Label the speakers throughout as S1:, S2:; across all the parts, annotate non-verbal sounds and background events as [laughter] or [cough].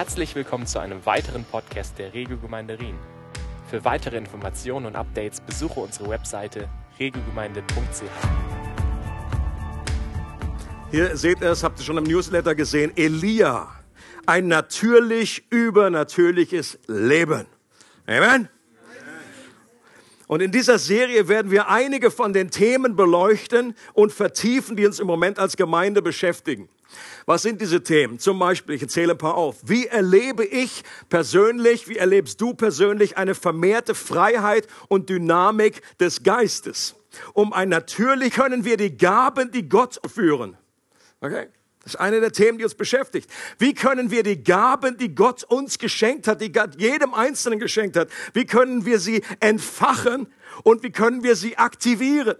S1: Herzlich willkommen zu einem weiteren Podcast der Regiogemeinde Rien. Für weitere Informationen und Updates besuche unsere Webseite regiogemeinde.ch.
S2: Hier seht ihr es, habt ihr schon im Newsletter gesehen, Elia. Ein natürlich übernatürliches Leben. Amen. Und in dieser Serie werden wir einige von den Themen beleuchten und vertiefen, die uns im Moment als Gemeinde beschäftigen. Was sind diese Themen? Zum Beispiel, ich erzähle ein paar auf. Wie erlebe ich persönlich, wie erlebst du persönlich eine vermehrte Freiheit und Dynamik des Geistes? Um ein natürlich können wir die Gaben, die Gott führen. Okay? Das ist eine der Themen, die uns beschäftigt. Wie können wir die Gaben, die Gott uns geschenkt hat, die Gott jedem Einzelnen geschenkt hat, wie können wir sie entfachen und wie können wir sie aktivieren?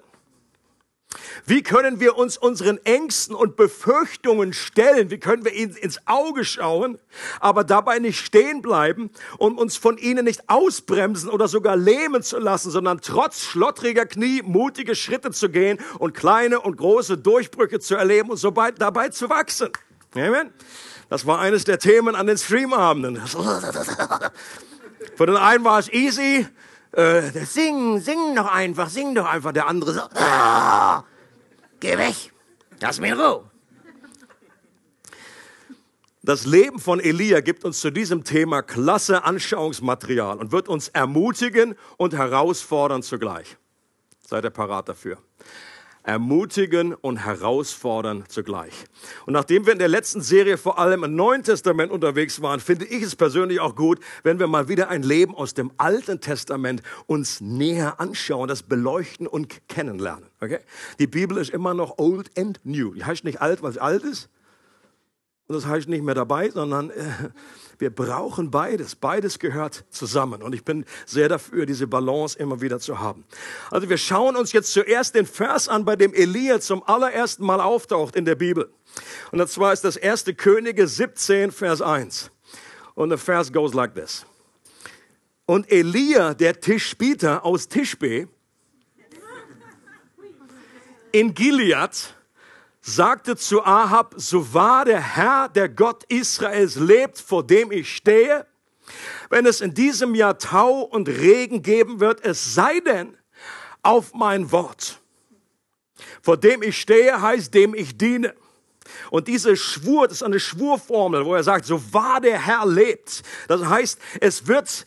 S2: Wie können wir uns unseren Ängsten und Befürchtungen stellen? Wie können wir ihnen ins Auge schauen, aber dabei nicht stehen bleiben und uns von ihnen nicht ausbremsen oder sogar lähmen zu lassen, sondern trotz schlottriger Knie mutige Schritte zu gehen und kleine und große Durchbrüche zu erleben und so dabei zu wachsen? Amen. Das war eines der Themen an den Streamabenden. [laughs] Für den einen war es easy, äh, sing, sing doch einfach, sing doch einfach. Der andere so, geh weg, lass mich in Ruhe. Das Leben von Elia gibt uns zu diesem Thema klasse Anschauungsmaterial und wird uns ermutigen und herausfordern zugleich. Seid ihr parat dafür? Ermutigen und herausfordern zugleich. Und nachdem wir in der letzten Serie vor allem im Neuen Testament unterwegs waren, finde ich es persönlich auch gut, wenn wir mal wieder ein Leben aus dem Alten Testament uns näher anschauen, das beleuchten und kennenlernen. Okay? Die Bibel ist immer noch old and new. Die heißt nicht alt, weil es alt ist. Und das heißt nicht mehr dabei, sondern äh, wir brauchen beides. Beides gehört zusammen. Und ich bin sehr dafür, diese Balance immer wieder zu haben. Also wir schauen uns jetzt zuerst den Vers an, bei dem Elia zum allerersten Mal auftaucht in der Bibel. Und zwar ist das erste Könige 17, Vers 1. Und der Vers goes like this. Und Elia, der Tischbieter aus Tischbe, in Gilead, sagte zu Ahab, so wahr der Herr, der Gott Israels lebt, vor dem ich stehe, wenn es in diesem Jahr Tau und Regen geben wird, es sei denn auf mein Wort. Vor dem ich stehe, heißt dem ich diene. Und diese Schwur, das ist eine Schwurformel, wo er sagt, so wahr der Herr lebt. Das heißt, es wird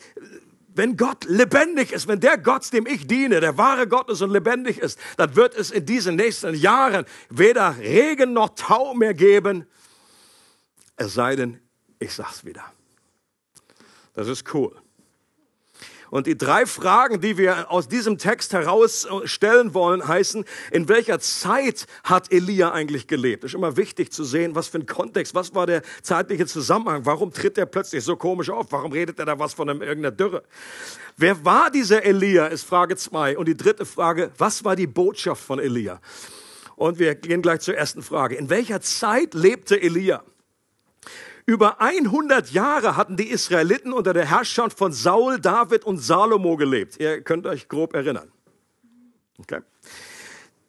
S2: wenn Gott lebendig ist, wenn der Gott, dem ich diene, der wahre Gott ist und lebendig ist, dann wird es in diesen nächsten Jahren weder Regen noch Tau mehr geben. Es sei denn, ich sag's wieder. Das ist cool. Und die drei Fragen, die wir aus diesem Text herausstellen wollen, heißen, in welcher Zeit hat Elia eigentlich gelebt? Ist immer wichtig zu sehen, was für ein Kontext, was war der zeitliche Zusammenhang, warum tritt er plötzlich so komisch auf, warum redet er da was von einem, irgendeiner Dürre? Wer war dieser Elia, ist Frage zwei. Und die dritte Frage, was war die Botschaft von Elia? Und wir gehen gleich zur ersten Frage. In welcher Zeit lebte Elia? Über 100 Jahre hatten die Israeliten unter der Herrschaft von Saul, David und Salomo gelebt. Ihr könnt euch grob erinnern. Okay.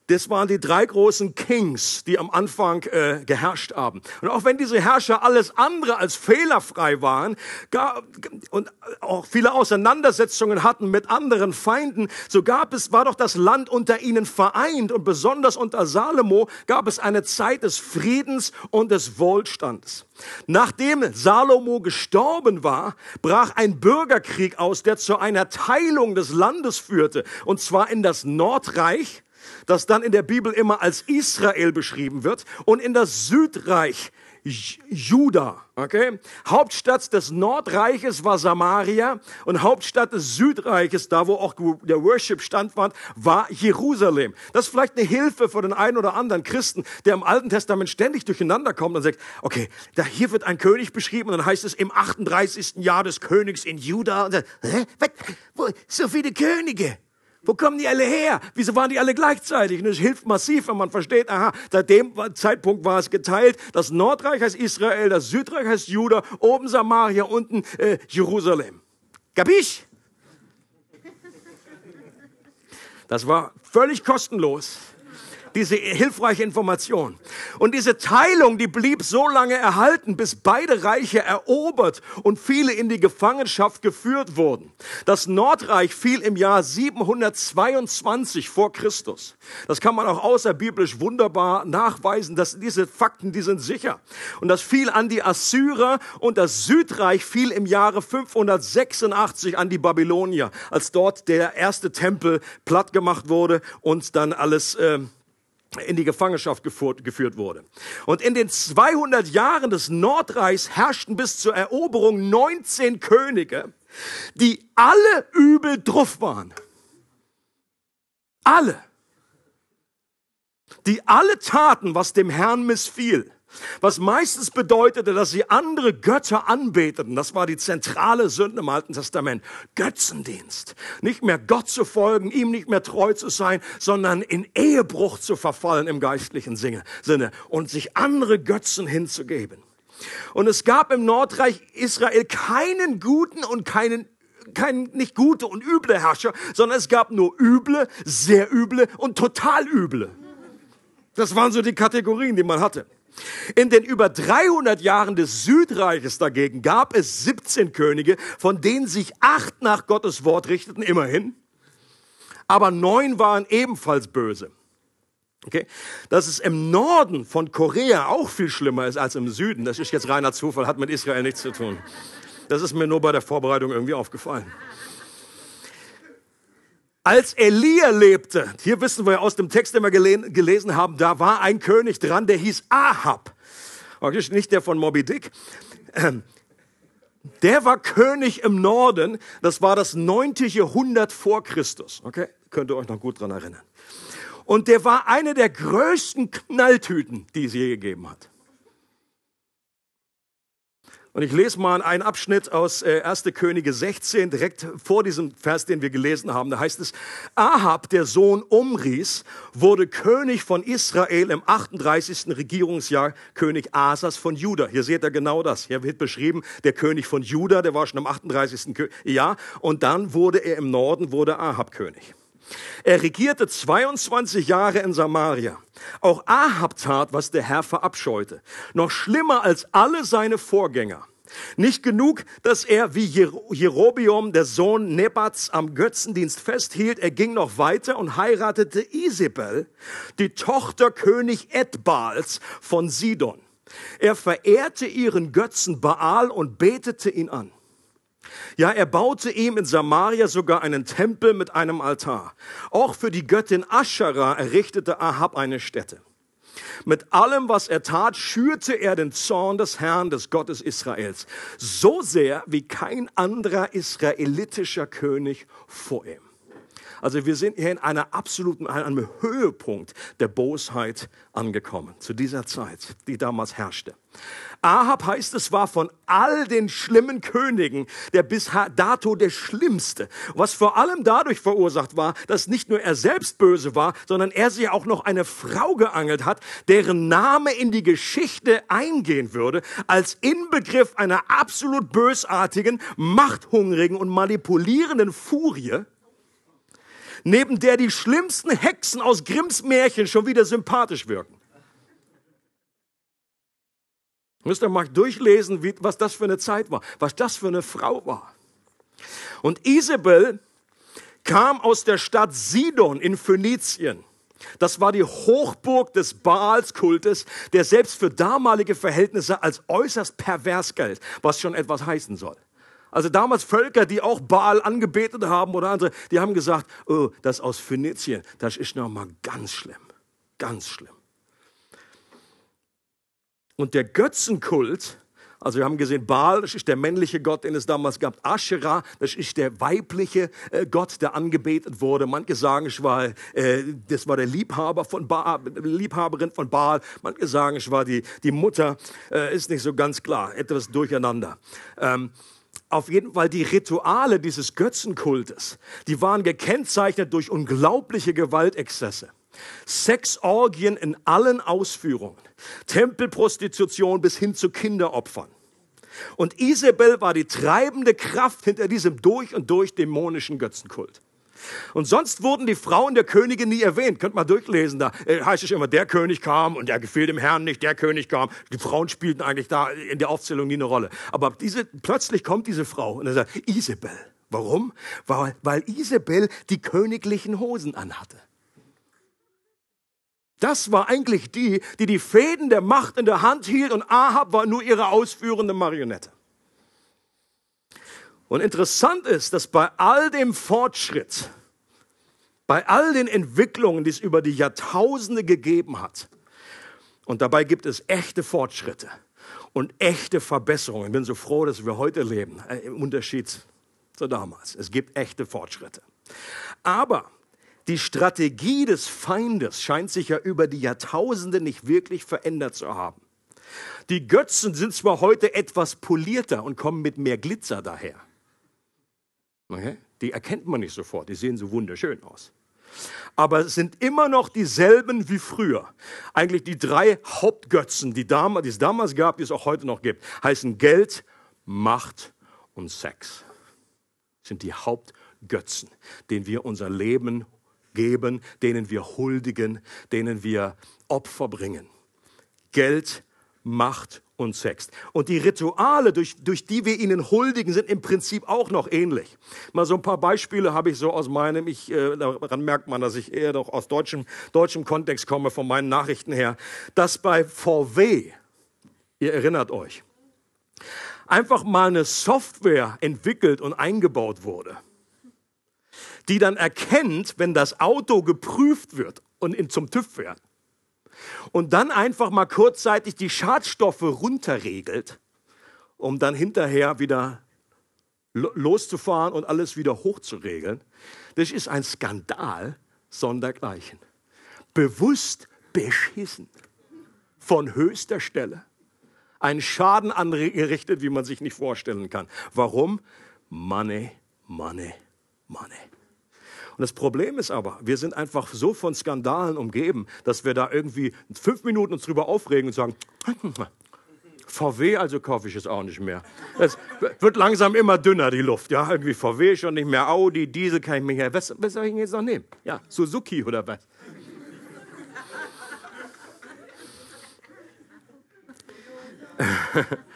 S2: Das waren die drei großen Kings, die am Anfang äh, geherrscht haben. Und auch wenn diese Herrscher alles andere als fehlerfrei waren gar, und auch viele Auseinandersetzungen hatten mit anderen Feinden, so gab es, war doch das Land unter ihnen vereint und besonders unter Salomo gab es eine Zeit des Friedens und des Wohlstandes. Nachdem Salomo gestorben war, brach ein Bürgerkrieg aus, der zu einer Teilung des Landes führte, und zwar in das Nordreich das dann in der Bibel immer als Israel beschrieben wird, und in das Südreich Juda. Okay? Hauptstadt des Nordreiches war Samaria und Hauptstadt des Südreiches, da wo auch der Worship standfand, war Jerusalem. Das ist vielleicht eine Hilfe für den einen oder anderen Christen, der im Alten Testament ständig durcheinander kommt und sagt, okay, da hier wird ein König beschrieben und dann heißt es im 38. Jahr des Königs in Juda. Und dann, hä? Was? So viele Könige. Wo kommen die alle her? Wieso waren die alle gleichzeitig? Und es hilft massiv, wenn man versteht, aha, seit dem Zeitpunkt war es geteilt. Das Nordreich heißt Israel, das Südreich heißt Juda, oben Samaria, unten äh, Jerusalem. Kapisch? Das war völlig kostenlos. Diese hilfreiche Information. Und diese Teilung, die blieb so lange erhalten, bis beide Reiche erobert und viele in die Gefangenschaft geführt wurden. Das Nordreich fiel im Jahr 722 vor Christus. Das kann man auch außerbiblisch wunderbar nachweisen, dass diese Fakten, die sind sicher. Und das fiel an die Assyrer und das Südreich fiel im Jahre 586 an die Babylonier, als dort der erste Tempel platt gemacht wurde und dann alles äh, in die Gefangenschaft geführt wurde. Und in den 200 Jahren des Nordreichs herrschten bis zur Eroberung 19 Könige, die alle übel drauf waren. Alle. Die alle taten, was dem Herrn missfiel was meistens bedeutete, dass sie andere Götter anbeteten. Das war die zentrale Sünde im Alten Testament. Götzendienst. Nicht mehr Gott zu folgen, ihm nicht mehr treu zu sein, sondern in Ehebruch zu verfallen im geistlichen Sinne und sich andere Götzen hinzugeben. Und es gab im Nordreich Israel keinen guten und keinen kein nicht gute und üble Herrscher, sondern es gab nur üble, sehr üble und total üble. Das waren so die Kategorien, die man hatte. In den über 300 Jahren des Südreiches dagegen gab es 17 Könige, von denen sich acht nach Gottes Wort richteten, immerhin. Aber neun waren ebenfalls böse. Okay? Dass es im Norden von Korea auch viel schlimmer ist als im Süden, das ist jetzt reiner Zufall, hat mit Israel nichts zu tun. Das ist mir nur bei der Vorbereitung irgendwie aufgefallen. Als Elia lebte, hier wissen wir aus dem Text, den wir gelesen haben, da war ein König dran, der hieß Ahab. Nicht der von Moby Dick. [clears throat] Der war König im Norden. Das war das neunte Jahrhundert vor Christus. Okay? Könnt ihr euch noch gut dran erinnern. Und der war eine der größten Knalltüten, die es je gegeben hat. Und ich lese mal einen Abschnitt aus äh, 1. Könige 16, direkt vor diesem Vers, den wir gelesen haben. Da heißt es, Ahab, der Sohn Umris, wurde König von Israel im 38. Regierungsjahr, König Asas von Juda. Hier seht ihr genau das. Hier wird beschrieben, der König von Juda, der war schon im 38. Jahr. Und dann wurde er im Norden, wurde Ahab König. Er regierte 22 Jahre in Samaria. Auch Ahab tat, was der Herr verabscheute. Noch schlimmer als alle seine Vorgänger. Nicht genug, dass er wie Jerobium, der Sohn Nebats, am Götzendienst festhielt, er ging noch weiter und heiratete Isabel, die Tochter König Edbals von Sidon. Er verehrte ihren Götzen Baal und betete ihn an. Ja, er baute ihm in Samaria sogar einen Tempel mit einem Altar. Auch für die Göttin Aschera errichtete Ahab eine Stätte. Mit allem, was er tat, schürte er den Zorn des Herrn, des Gottes Israels, so sehr wie kein anderer israelitischer König vor ihm. Also wir sind hier in einer absoluten, einem Höhepunkt der Bosheit angekommen, zu dieser Zeit, die damals herrschte. Ahab heißt es war von all den schlimmen Königen der bis dato der schlimmste, was vor allem dadurch verursacht war, dass nicht nur er selbst böse war, sondern er sich auch noch eine Frau geangelt hat, deren Name in die Geschichte eingehen würde, als Inbegriff einer absolut bösartigen, machthungrigen und manipulierenden Furie, neben der die schlimmsten Hexen aus Grimms Märchen schon wieder sympathisch wirken. Müsst ihr mal durchlesen, wie, was das für eine Zeit war, was das für eine Frau war. Und Isabel kam aus der Stadt Sidon in Phönizien. Das war die Hochburg des Baalskultes, der selbst für damalige Verhältnisse als äußerst pervers galt, was schon etwas heißen soll. Also damals Völker, die auch Baal angebetet haben oder andere, die haben gesagt, oh, das aus Phönizien, das ist noch mal ganz schlimm, ganz schlimm. Und der Götzenkult, also wir haben gesehen, Baal, das ist der männliche Gott, den es damals gab. Asherah, das ist der weibliche äh, Gott, der angebetet wurde. Manche sagen, ich war, äh, das war der Liebhaber von Baal, Liebhaberin von Baal. Manche sagen, ich war die, die Mutter. Äh, ist nicht so ganz klar, etwas durcheinander. Ähm, auf jeden Fall die Rituale dieses Götzenkultes, die waren gekennzeichnet durch unglaubliche Gewaltexzesse. Sexorgien in allen Ausführungen, Tempelprostitution bis hin zu Kinderopfern. Und Isabel war die treibende Kraft hinter diesem durch und durch dämonischen Götzenkult. Und sonst wurden die Frauen der Könige nie erwähnt. Könnt mal durchlesen. Da äh, heißt es immer, der König kam und der gefiel dem Herrn nicht, der König kam. Die Frauen spielten eigentlich da in der Aufzählung nie eine Rolle. Aber diese, plötzlich kommt diese Frau und er sagt, Isabel. Warum? Weil, weil Isabel die königlichen Hosen anhatte. Das war eigentlich die, die die Fäden der Macht in der Hand hielt und Ahab war nur ihre ausführende Marionette. Und interessant ist, dass bei all dem Fortschritt, bei all den Entwicklungen, die es über die Jahrtausende gegeben hat, und dabei gibt es echte Fortschritte und echte Verbesserungen. Ich bin so froh, dass wir heute leben, äh, im Unterschied zu damals. Es gibt echte Fortschritte. Aber die Strategie des Feindes scheint sich ja über die Jahrtausende nicht wirklich verändert zu haben. Die Götzen sind zwar heute etwas polierter und kommen mit mehr Glitzer daher. Okay? Die erkennt man nicht sofort, die sehen so wunderschön aus. Aber es sind immer noch dieselben wie früher. Eigentlich die drei Hauptgötzen, die, damals, die es damals gab, die es auch heute noch gibt, heißen Geld, Macht und Sex. Das sind die Hauptgötzen, denen wir unser Leben geben, denen wir huldigen, denen wir Opfer bringen. Geld, Macht und Sex. Und die Rituale, durch, durch die wir ihnen huldigen, sind im Prinzip auch noch ähnlich. Mal so ein paar Beispiele habe ich so aus meinem, ich, äh, daran merkt man, dass ich eher noch aus deutschem, deutschem Kontext komme, von meinen Nachrichten her, dass bei VW, ihr erinnert euch, einfach mal eine Software entwickelt und eingebaut wurde die dann erkennt, wenn das Auto geprüft wird und in, zum TÜV fährt und dann einfach mal kurzzeitig die Schadstoffe runterregelt, um dann hinterher wieder loszufahren und alles wieder hochzuregeln. Das ist ein Skandal sondergleichen. Bewusst beschissen. Von höchster Stelle. Ein Schaden angerichtet, wie man sich nicht vorstellen kann. Warum? Money, money, money. Und das Problem ist aber, wir sind einfach so von Skandalen umgeben, dass wir da irgendwie fünf Minuten uns drüber aufregen und sagen, [clears throat] VW, also kaufe ich es auch nicht mehr. Es wird langsam immer dünner, die Luft. Ja, irgendwie VW schon nicht mehr, Audi, Diesel kann ich mehr. Was, was soll ich jetzt noch nehmen? Ja, Suzuki oder was? [laughs]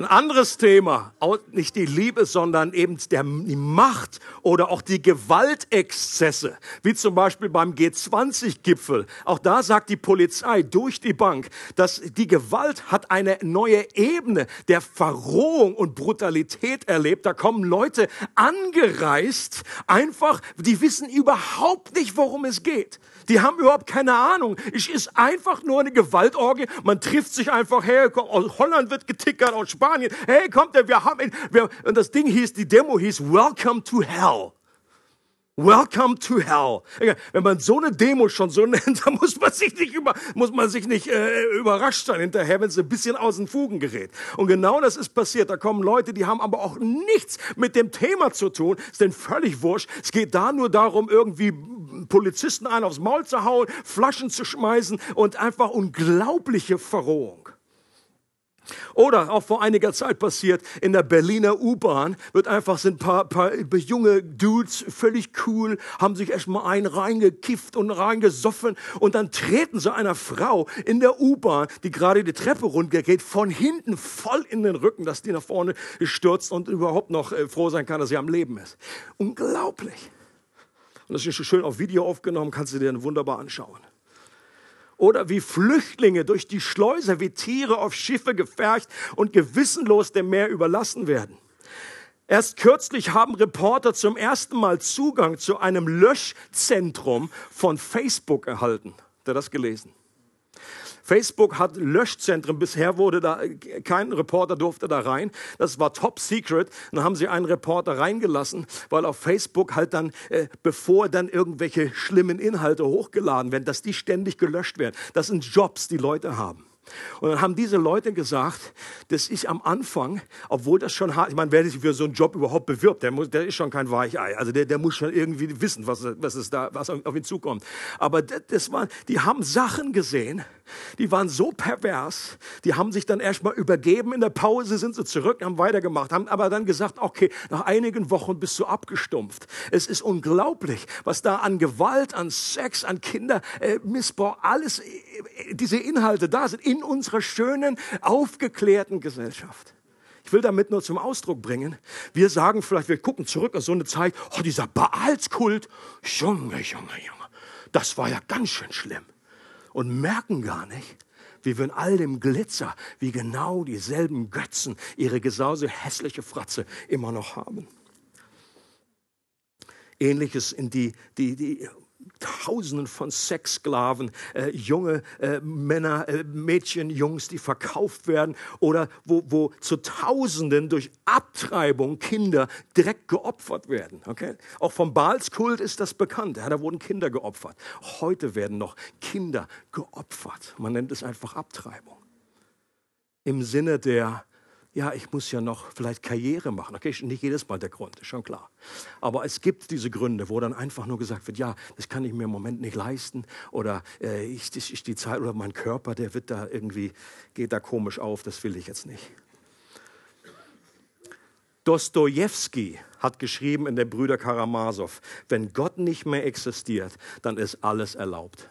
S2: Ein anderes Thema, nicht die Liebe, sondern eben der, die Macht oder auch die Gewaltexzesse, wie zum Beispiel beim G20-Gipfel. Auch da sagt die Polizei durch die Bank, dass die Gewalt hat eine neue Ebene der Verrohung und Brutalität erlebt. Da kommen Leute angereist, einfach, die wissen überhaupt nicht, worum es geht. Die haben überhaupt keine Ahnung. Es ist einfach nur eine Gewaltorgie. Man trifft sich einfach her. Aus Holland wird getickert, aus Spanien. Hey, kommt der, wir haben, wir, und das Ding hieß, die Demo hieß Welcome to Hell. Welcome to hell. Wenn man so eine Demo schon so nennt, [laughs] dann muss man sich nicht, über, muss man sich nicht äh, überrascht sein hinterher, wenn es ein bisschen aus den Fugen gerät. Und genau das ist passiert. Da kommen Leute, die haben aber auch nichts mit dem Thema zu tun. Ist denn völlig wurscht. Es geht da nur darum, irgendwie Polizisten einen aufs Maul zu hauen, Flaschen zu schmeißen und einfach unglaubliche Verrohung. Oder auch vor einiger Zeit passiert, in der Berliner U-Bahn wird einfach, sind paar, paar junge Dudes, völlig cool, haben sich erstmal ein reingekifft und reingesoffen und dann treten sie einer Frau in der U-Bahn, die gerade die Treppe runtergeht, von hinten voll in den Rücken, dass die nach vorne stürzt und überhaupt noch äh, froh sein kann, dass sie am Leben ist. Unglaublich. Und das ist schön auf Video aufgenommen, kannst du dir wunderbar anschauen oder wie Flüchtlinge durch die Schleuse wie Tiere auf Schiffe gefercht und gewissenlos dem Meer überlassen werden. Erst kürzlich haben Reporter zum ersten Mal Zugang zu einem Löschzentrum von Facebook erhalten. Habt ihr das gelesen? Facebook hat Löschzentren. Bisher wurde da, kein Reporter durfte da rein. Das war top secret. Dann haben sie einen Reporter reingelassen, weil auf Facebook halt dann, äh, bevor dann irgendwelche schlimmen Inhalte hochgeladen werden, dass die ständig gelöscht werden. Das sind Jobs, die Leute haben. Und dann haben diese Leute gesagt, dass ich am Anfang, obwohl das schon hart, ich meine, wer sich für so einen Job überhaupt bewirbt, der, muss, der ist schon kein Weichei. Also der, der muss schon irgendwie wissen, was, was, ist da, was auf ihn zukommt. Aber das, das war, die haben Sachen gesehen, Die waren so pervers, die haben sich dann erstmal übergeben. In der Pause sind sie zurück, haben weitergemacht, haben aber dann gesagt, okay, nach einigen Wochen bist du abgestumpft. Es ist unglaublich, was da an Gewalt, an Sex, an Kindermissbrauch, äh, alles, äh, diese Inhalte da sind in unserer schönen, aufgeklärten Gesellschaft. Ich will damit nur zum Ausdruck bringen, wir sagen vielleicht, wir gucken zurück auf so eine Zeit, oh, dieser Baalskult, Junge, Junge, Junge, das war ja ganz schön schlimm. Und merken gar nicht, wie wir in all dem Glitzer, wie genau dieselben Götzen ihre gesause hässliche Fratze immer noch haben. Ähnliches in die, die, die Tausenden von Sexsklaven, äh, junge äh, Männer, äh, Mädchen, Jungs, die verkauft werden oder wo, wo zu Tausenden durch Abtreibung Kinder direkt geopfert werden. Okay? Auch vom Baalskult ist das bekannt. Ja, da wurden Kinder geopfert. Heute werden noch Kinder geopfert. Man nennt es einfach Abtreibung. Im Sinne der ja, ich muss ja noch vielleicht Karriere machen. Okay, nicht jedes Mal der Grund, ist schon klar. Aber es gibt diese Gründe, wo dann einfach nur gesagt wird, ja, das kann ich mir im Moment nicht leisten oder äh, ich, ich, die Zeit oder mein Körper, der wird da irgendwie, geht da komisch auf, das will ich jetzt nicht. Dostoevsky hat geschrieben in der Brüder Karamasow, wenn Gott nicht mehr existiert, dann ist alles erlaubt.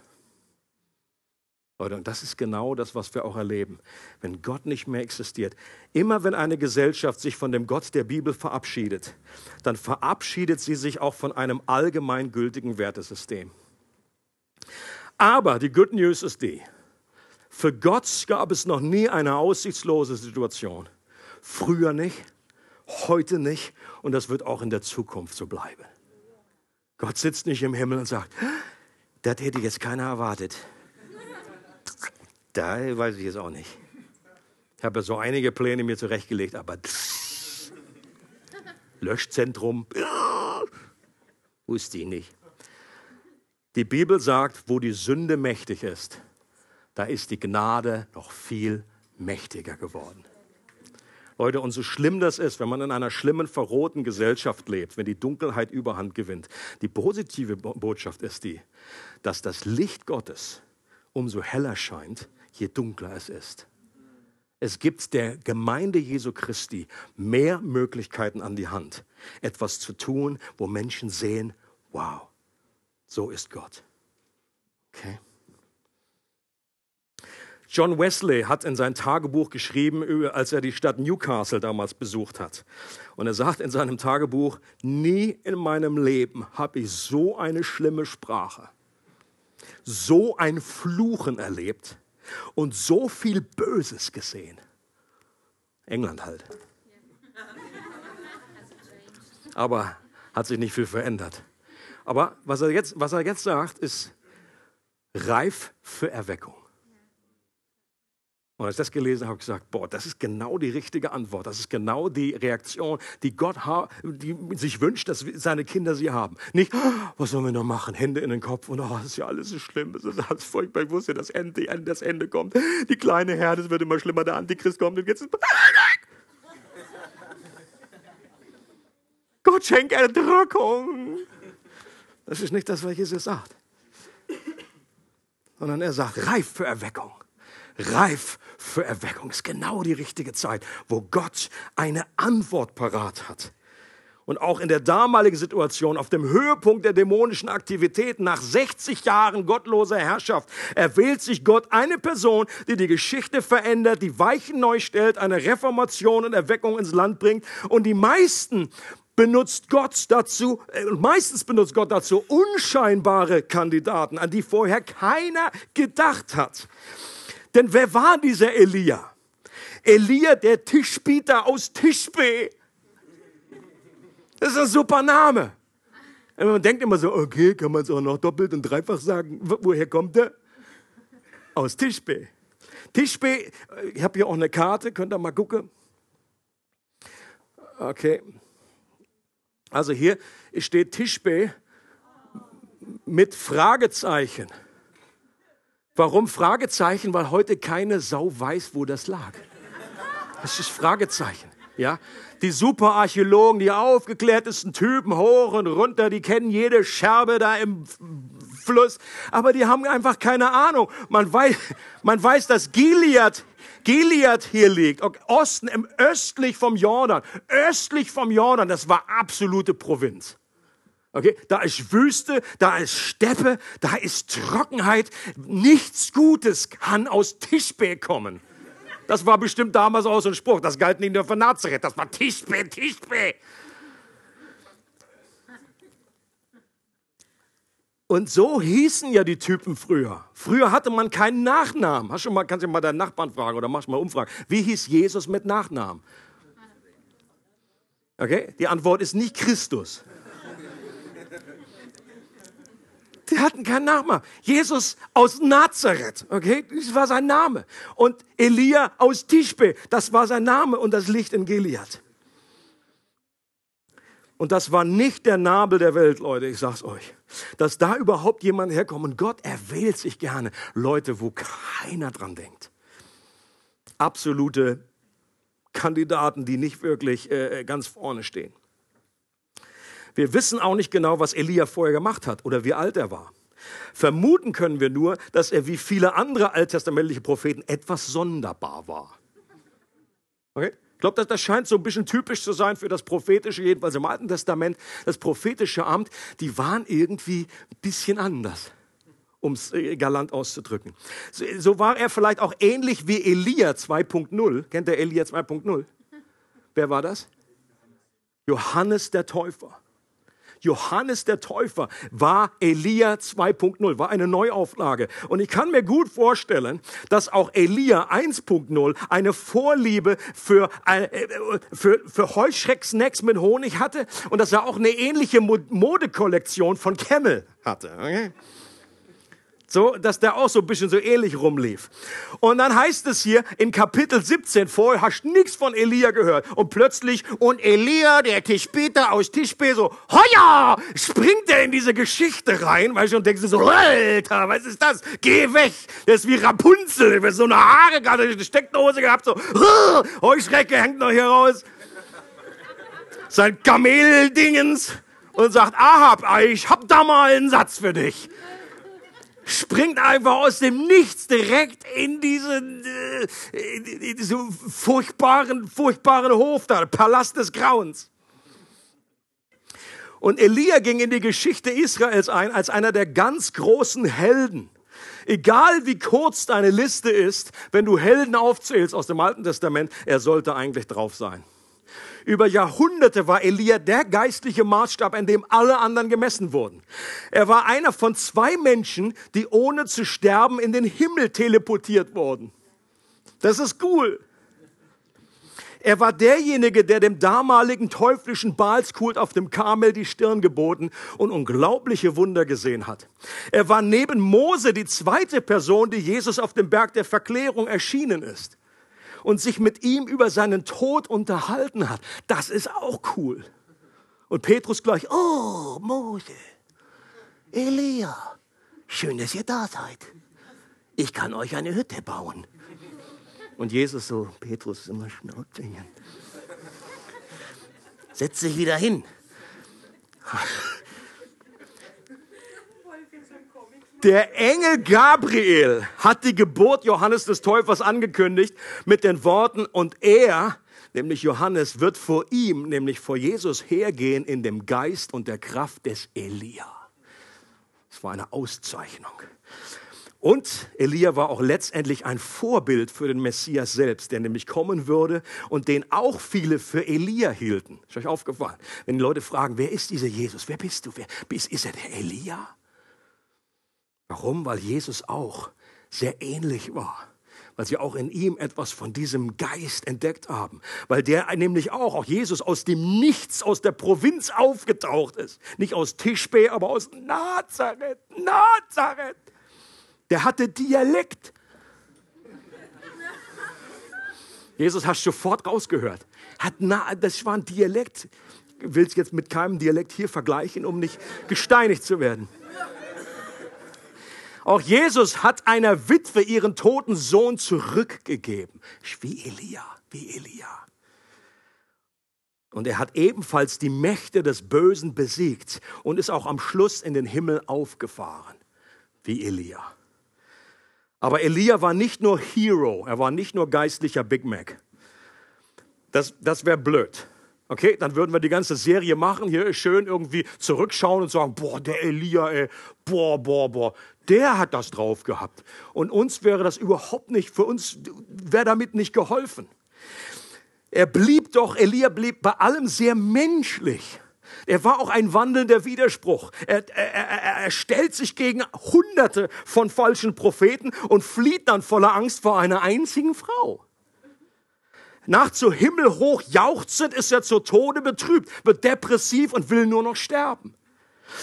S2: Und das ist genau das, was wir auch erleben. Wenn Gott nicht mehr existiert, immer wenn eine Gesellschaft sich von dem Gott der Bibel verabschiedet, dann verabschiedet sie sich auch von einem allgemeingültigen Wertesystem. Aber die Good News ist die, für Gott gab es noch nie eine aussichtslose Situation. Früher nicht, heute nicht und das wird auch in der Zukunft so bleiben. Gott sitzt nicht im Himmel und sagt, das hätte jetzt keiner erwartet. Da weiß ich jetzt auch nicht. Ich habe so einige Pläne mir zurechtgelegt, aber Löschzentrum, wusste ich nicht. Die Bibel sagt, wo die Sünde mächtig ist, da ist die Gnade noch viel mächtiger geworden. Leute, und so schlimm das ist, wenn man in einer schlimmen, verrohten Gesellschaft lebt, wenn die Dunkelheit überhand gewinnt, die positive Botschaft ist die, dass das Licht Gottes umso heller scheint, je dunkler es ist. Es gibt der Gemeinde Jesu Christi mehr Möglichkeiten an die Hand, etwas zu tun, wo Menschen sehen, wow, so ist Gott. Okay. John Wesley hat in sein Tagebuch geschrieben, als er die Stadt Newcastle damals besucht hat. Und er sagt in seinem Tagebuch, nie in meinem Leben habe ich so eine schlimme Sprache, so ein Fluchen erlebt, und so viel Böses gesehen. England halt. Aber hat sich nicht viel verändert. Aber was er jetzt, was er jetzt sagt, ist reif für Erweckung. Und als ich das gelesen habe, habe ich gesagt, boah, das ist genau die richtige Antwort. Das ist genau die Reaktion, die Gott die sich wünscht, dass seine Kinder sie haben. Nicht, was sollen wir noch machen? Hände in den Kopf und oh, das ist ja alles so schlimm, das ist alles furchtbar. Ich wusste, das Ende, das Ende kommt. Die kleine Herde, es wird immer schlimmer, der Antichrist kommt und jetzt ist Gott schenkt Erdrückung. Das ist nicht das, was Jesus sagt. Sondern er sagt, reif für Erweckung reif für Erweckung. Ist genau die richtige Zeit, wo Gott eine Antwort parat hat. Und auch in der damaligen Situation, auf dem Höhepunkt der dämonischen Aktivitäten, nach 60 Jahren gottloser Herrschaft, erwählt sich Gott eine Person, die die Geschichte verändert, die Weichen neu stellt, eine Reformation und Erweckung ins Land bringt. Und die meisten benutzt Gott dazu, äh, meistens benutzt Gott dazu unscheinbare Kandidaten, an die vorher keiner gedacht hat. Denn wer war dieser Elia? Elia, der Tischbieter aus Tischbe. Das ist ein super Name. Man denkt immer so, okay, kann man es auch noch doppelt und dreifach sagen. Woher kommt er? Aus Tischbe. Tischbe, ich habe hier auch eine Karte, könnt ihr mal gucken. Okay. Also hier steht Tischbe mit Fragezeichen. Warum Fragezeichen? Weil heute keine Sau weiß, wo das lag. Das ist Fragezeichen. Ja, die Superarchäologen, die aufgeklärtesten Typen hoch und runter, die kennen jede Scherbe da im Fluss. Aber die haben einfach keine Ahnung. Man weiß, man weiß, dass Gilead Gilead hier liegt, Osten, östlich vom Jordan, östlich vom Jordan, das war absolute Provinz. Okay, da ist Wüste, da ist Steppe, da ist Trockenheit. Nichts Gutes kann aus Tischbe kommen. Das war bestimmt damals auch so ein Spruch. Das galt nicht nur für Nazareth. Das war Tischbe, Tischbe. Und so hießen ja die Typen früher. Früher hatte man keinen Nachnamen. Hast du mal, kannst du mal deinen Nachbarn fragen oder machst mal umfragen. Wie hieß Jesus mit Nachnamen? Okay, die Antwort ist nicht Christus. Die hatten keinen Namen. Jesus aus Nazareth, okay, das war sein Name. Und Elia aus Tischbe, das war sein Name und das Licht in Gilead. Und das war nicht der Nabel der Welt, Leute, ich sag's euch. Dass da überhaupt jemand herkommt und Gott erwählt sich gerne Leute, wo keiner dran denkt. Absolute Kandidaten, die nicht wirklich äh, ganz vorne stehen. Wir wissen auch nicht genau, was Elia vorher gemacht hat oder wie alt er war. Vermuten können wir nur, dass er wie viele andere alttestamentliche Propheten etwas sonderbar war. Okay? Ich glaube, das, das scheint so ein bisschen typisch zu sein für das prophetische, jedenfalls im Alten Testament, das prophetische Amt, die waren irgendwie ein bisschen anders, um es äh, galant auszudrücken. So, so war er vielleicht auch ähnlich wie Elia 2.0. Kennt ihr Elia 2.0? Wer war das? Johannes der Täufer. Johannes der Täufer war Elia 2.0, war eine Neuauflage. Und ich kann mir gut vorstellen, dass auch Elia 1.0 eine Vorliebe für, äh, für, für Heuschrecksnacks mit Honig hatte und dass er auch eine ähnliche Modekollektion von Camel hatte. Okay? So, dass der auch so ein bisschen so ähnlich rumlief. Und dann heißt es hier in Kapitel 17, vorher hast du nichts von Elia gehört. Und plötzlich, und Elia, der Tischbeter aus Tischbe, so, hoja, springt er in diese Geschichte rein, weißt du, und denkst du so, Alter, was ist das? Geh weg. Der ist wie Rapunzel, der so eine Haare gerade, eine Steckdose gehabt, so, Heuschrecke hängt noch hier raus. Sein Kameldingens und sagt, Ahab, ich hab da mal einen Satz für dich springt einfach aus dem Nichts direkt in diesen, äh, in diesen furchtbaren, furchtbaren Hof da, Palast des Grauens. Und Elia ging in die Geschichte Israels ein als einer der ganz großen Helden. Egal wie kurz deine Liste ist, wenn du Helden aufzählst aus dem Alten Testament, er sollte eigentlich drauf sein. Über Jahrhunderte war Elia der geistliche Maßstab, an dem alle anderen gemessen wurden. Er war einer von zwei Menschen, die ohne zu sterben in den Himmel teleportiert wurden. Das ist cool. Er war derjenige, der dem damaligen teuflischen Baalskult auf dem Karmel die Stirn geboten und unglaubliche Wunder gesehen hat. Er war neben Mose die zweite Person, die Jesus auf dem Berg der Verklärung erschienen ist und sich mit ihm über seinen Tod unterhalten hat. Das ist auch cool. Und Petrus gleich, oh, Mose, Elia, schön, dass ihr da seid. Ich kann euch eine Hütte bauen. Und Jesus so, Petrus immer Schnauze. Setz dich wieder hin. Der Engel Gabriel hat die Geburt Johannes des Täufers angekündigt mit den Worten, und er, nämlich Johannes, wird vor ihm, nämlich vor Jesus hergehen in dem Geist und der Kraft des Elia. Das war eine Auszeichnung. Und Elia war auch letztendlich ein Vorbild für den Messias selbst, der nämlich kommen würde und den auch viele für Elia hielten. Ist euch aufgefallen? Wenn die Leute fragen, wer ist dieser Jesus? Wer bist du? Wer bist, ist er der Elia? Warum? Weil Jesus auch sehr ähnlich war. Weil sie auch in ihm etwas von diesem Geist entdeckt haben. Weil der nämlich auch, auch Jesus aus dem Nichts, aus der Provinz aufgetaucht ist. Nicht aus Tischbe, aber aus Nazareth. Nazareth. Der hatte Dialekt. Jesus hast sofort rausgehört. Hat na, das war ein Dialekt. Will es jetzt mit keinem Dialekt hier vergleichen, um nicht gesteinigt zu werden. Auch Jesus hat einer Witwe ihren toten Sohn zurückgegeben. Wie Elia, wie Elia. Und er hat ebenfalls die Mächte des Bösen besiegt und ist auch am Schluss in den Himmel aufgefahren. wie Elia. Aber Elia war nicht nur Hero, er war nicht nur geistlicher Big Mac. Das, das wäre blöd. Okay, dann würden wir die ganze Serie machen, hier schön irgendwie zurückschauen und sagen, boah, der Elia, ey, boah, boah, boah, der hat das drauf gehabt. Und uns wäre das überhaupt nicht, für uns wäre damit nicht geholfen. Er blieb doch, Elia blieb bei allem sehr menschlich. Er war auch ein wandelnder Widerspruch. Er, er, er, er stellt sich gegen Hunderte von falschen Propheten und flieht dann voller Angst vor einer einzigen Frau. Nach zu Himmel hoch jauchzend ist er zu Tode betrübt, wird depressiv und will nur noch sterben.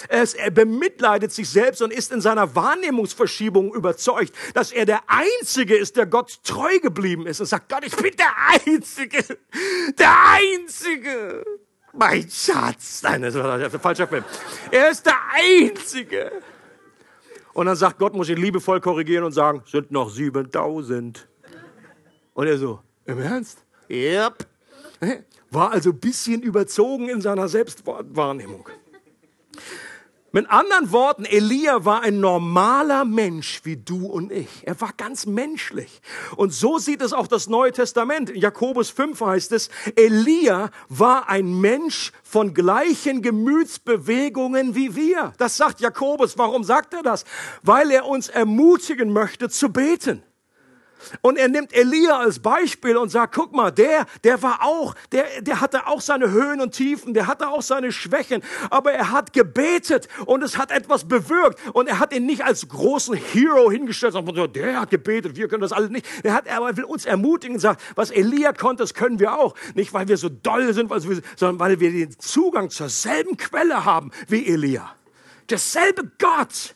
S2: Er, bemitleidet sich selbst und ist in seiner Wahrnehmungsverschiebung überzeugt, dass er der Einzige ist, der Gott treu geblieben ist. Und sagt, Gott, ich bin der Einzige, der Einzige. Mein Schatz. Nein, das war ein falscher Film. Er ist der Einzige. Und dann sagt Gott, muss ihn liebevoll korrigieren und sagen, sind noch 7000. Und er so, im Ernst? Yep. War also ein bisschen überzogen in seiner Selbstwahrnehmung. Mit anderen Worten, Elia war ein normaler Mensch wie du und ich. Er war ganz menschlich. Und so sieht es auch das Neue Testament. In Jakobus 5 heißt es, Elia war ein Mensch von gleichen Gemütsbewegungen wie wir. Das sagt Jakobus. Warum sagt er das? Weil er uns ermutigen möchte zu beten. Und er nimmt Elia als Beispiel und sagt, guck mal, der, der war auch, der, der hatte auch seine Höhen und Tiefen, der hatte auch seine Schwächen, aber er hat gebetet und es hat etwas bewirkt und er hat ihn nicht als großen Hero hingestellt, sondern der hat gebetet, wir können das alle nicht. Er hat, er will uns ermutigen und sagt, was Elia konnte, das können wir auch. Nicht, weil wir so doll sind, sondern weil wir den Zugang zur selben Quelle haben wie Elia. Derselbe Gott.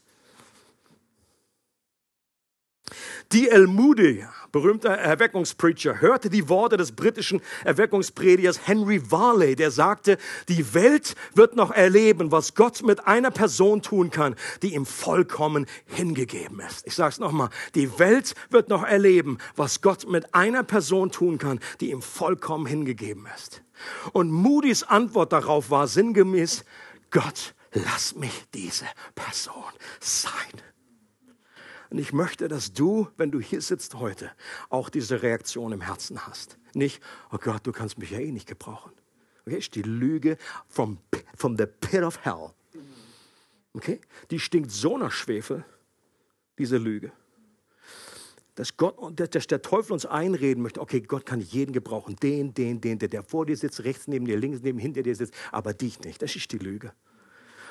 S2: D.L. Moody, berühmter Erweckungspreacher, hörte die Worte des britischen Erweckungspredigers Henry Varley, der sagte, die Welt wird noch erleben, was Gott mit einer Person tun kann, die ihm vollkommen hingegeben ist. Ich sage es nochmal, die Welt wird noch erleben, was Gott mit einer Person tun kann, die ihm vollkommen hingegeben ist. Und Moody's Antwort darauf war sinngemäß, Gott, lass mich diese Person sein. Und ich möchte, dass du, wenn du hier sitzt heute, auch diese Reaktion im Herzen hast. Nicht, oh Gott, du kannst mich ja eh nicht gebrauchen. Okay, ist die Lüge from, from the pit of hell. Okay, die stinkt so nach Schwefel, diese Lüge. Dass, Gott, dass der Teufel uns einreden möchte, okay, Gott kann jeden gebrauchen, den, den, den, der, der vor dir sitzt, rechts neben dir, links neben, hinter dir sitzt, aber dich nicht. Das ist die Lüge.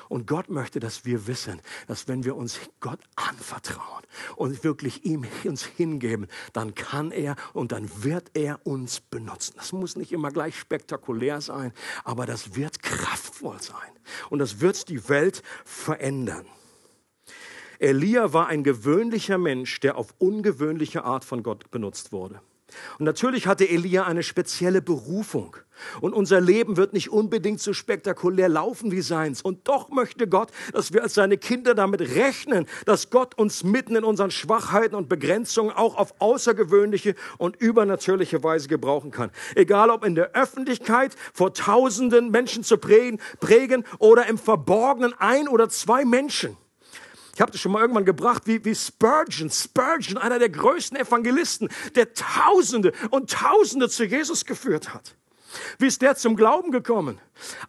S2: Und Gott möchte, dass wir wissen, dass wenn wir uns Gott anvertrauen und wirklich ihm uns hingeben, dann kann er und dann wird er uns benutzen. Das muss nicht immer gleich spektakulär sein, aber das wird kraftvoll sein. Und das wird die Welt verändern. Elia war ein gewöhnlicher Mensch, der auf ungewöhnliche Art von Gott benutzt wurde. Und natürlich hatte Elia eine spezielle Berufung. Und unser Leben wird nicht unbedingt so spektakulär laufen wie seins. Und doch möchte Gott, dass wir als seine Kinder damit rechnen, dass Gott uns mitten in unseren Schwachheiten und Begrenzungen auch auf außergewöhnliche und übernatürliche Weise gebrauchen kann. Egal ob in der Öffentlichkeit vor tausenden Menschen zu prägen, prägen oder im Verborgenen ein oder zwei Menschen. Ich habe das schon mal irgendwann gebracht, wie, wie Spurgeon, Spurgeon, einer der größten Evangelisten, der Tausende und Tausende zu Jesus geführt hat. Wie ist der zum Glauben gekommen?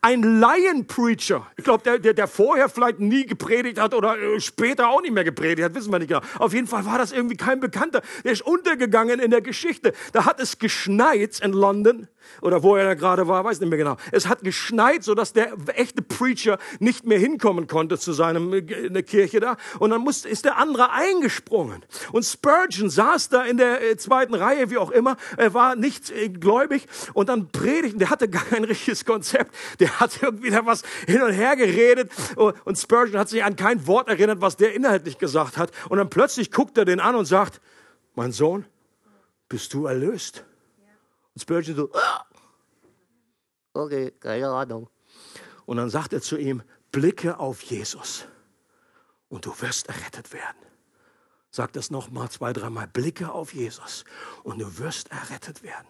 S2: Ein Lion-Preacher. Ich glaube, der, der, der vorher vielleicht nie gepredigt hat oder äh, später auch nicht mehr gepredigt hat, wissen wir nicht genau. Auf jeden Fall war das irgendwie kein Bekannter. Der ist untergegangen in der Geschichte. Da hat es geschneit in London oder wo er da gerade war, weiß nicht mehr genau. Es hat geschneit, sodass der echte Preacher nicht mehr hinkommen konnte zu seinem äh, in der Kirche da. Und dann musste, ist der andere eingesprungen. Und Spurgeon saß da in der äh, zweiten Reihe, wie auch immer. Er war nicht äh, gläubig und dann predigten. Der hatte gar kein [laughs] richtiges Konzept. Der hat irgendwie da was hin und her geredet und Spurgeon hat sich an kein Wort erinnert, was der inhaltlich gesagt hat. Und dann plötzlich guckt er den an und sagt, mein Sohn, bist du erlöst? Und Spurgeon so, ah! okay, keine Ahnung. Und dann sagt er zu ihm, blicke auf Jesus und du wirst errettet werden. Sag das nochmal zwei, dreimal, blicke auf Jesus und du wirst errettet werden.